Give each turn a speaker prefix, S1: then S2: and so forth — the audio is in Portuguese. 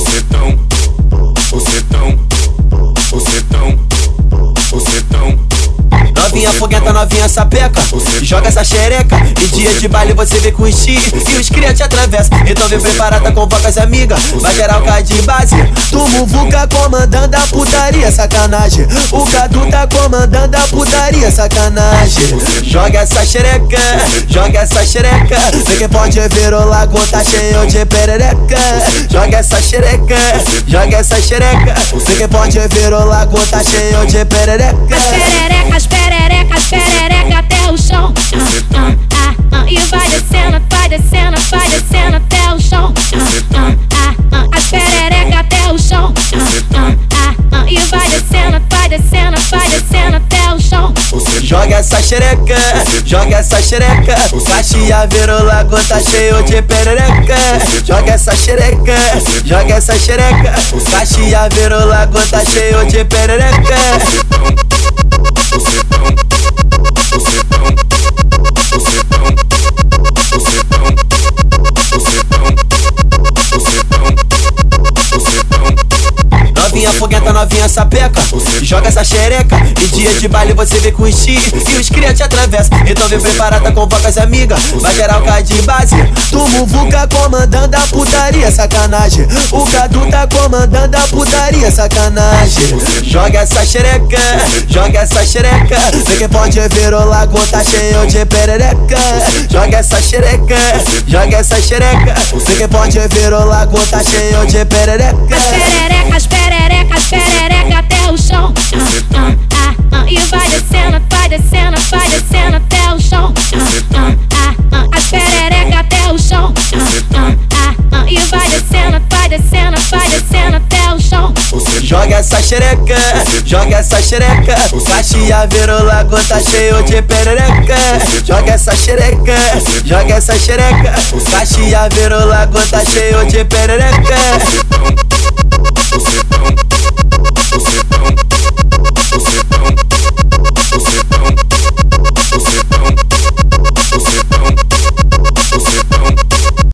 S1: Bucetão,
S2: foguenta, novinha sapeca. Joga essa xereca E dia de baile você vê com estilo. E os cria te atravessa Então vem preparada, convoca as amigas. Vai gerar o cara de base. Tu muvuca comandando a putaria, sacanagem. O Cadu tá comandando a putaria, sacanagem. Joga essa xereca Joga essa xereca. Vê que pode ver o lago tá cheio de perereca. Joga essa xereca Joga essa xereca. Vê que pode ver o lago tá cheio de perereca.
S3: Pererecas,
S2: Joga essa xereca, joga essa xereca. Caxia o lago tá cheio de perereca. Joga essa xereca, joga essa xereca. Caxia o lago tá cheio de perereca. Novinha sapeca Joga essa xereca. E dia de baile você vê com estilo. E os cria te atravessa Então vem preparada, convoca as amigas. Vai gerar o cara de base. Tu muvuca comandando a putaria, sacanagem. O Cadu tá comandando a putaria, sacanagem. Joga essa xereca. Joga essa xereca. Vê que pode ver o lago tá cheio de perereca. Joga essa xereca. Joga essa xereca. Vê que pode ver o lago tá cheio de perereca
S3: vai descendo até o chão. Ah, ah, ah, as pererecas até o chão. Ah, ah, ah, e vai descendo, vai descendo, vai descendo até o chão.
S2: Joga essa xereca, joga essa xereca. Caxia o lago tá cheio de perereca. Joga essa xereca, joga essa xereca. Caxia o lago tá cheio de perereca.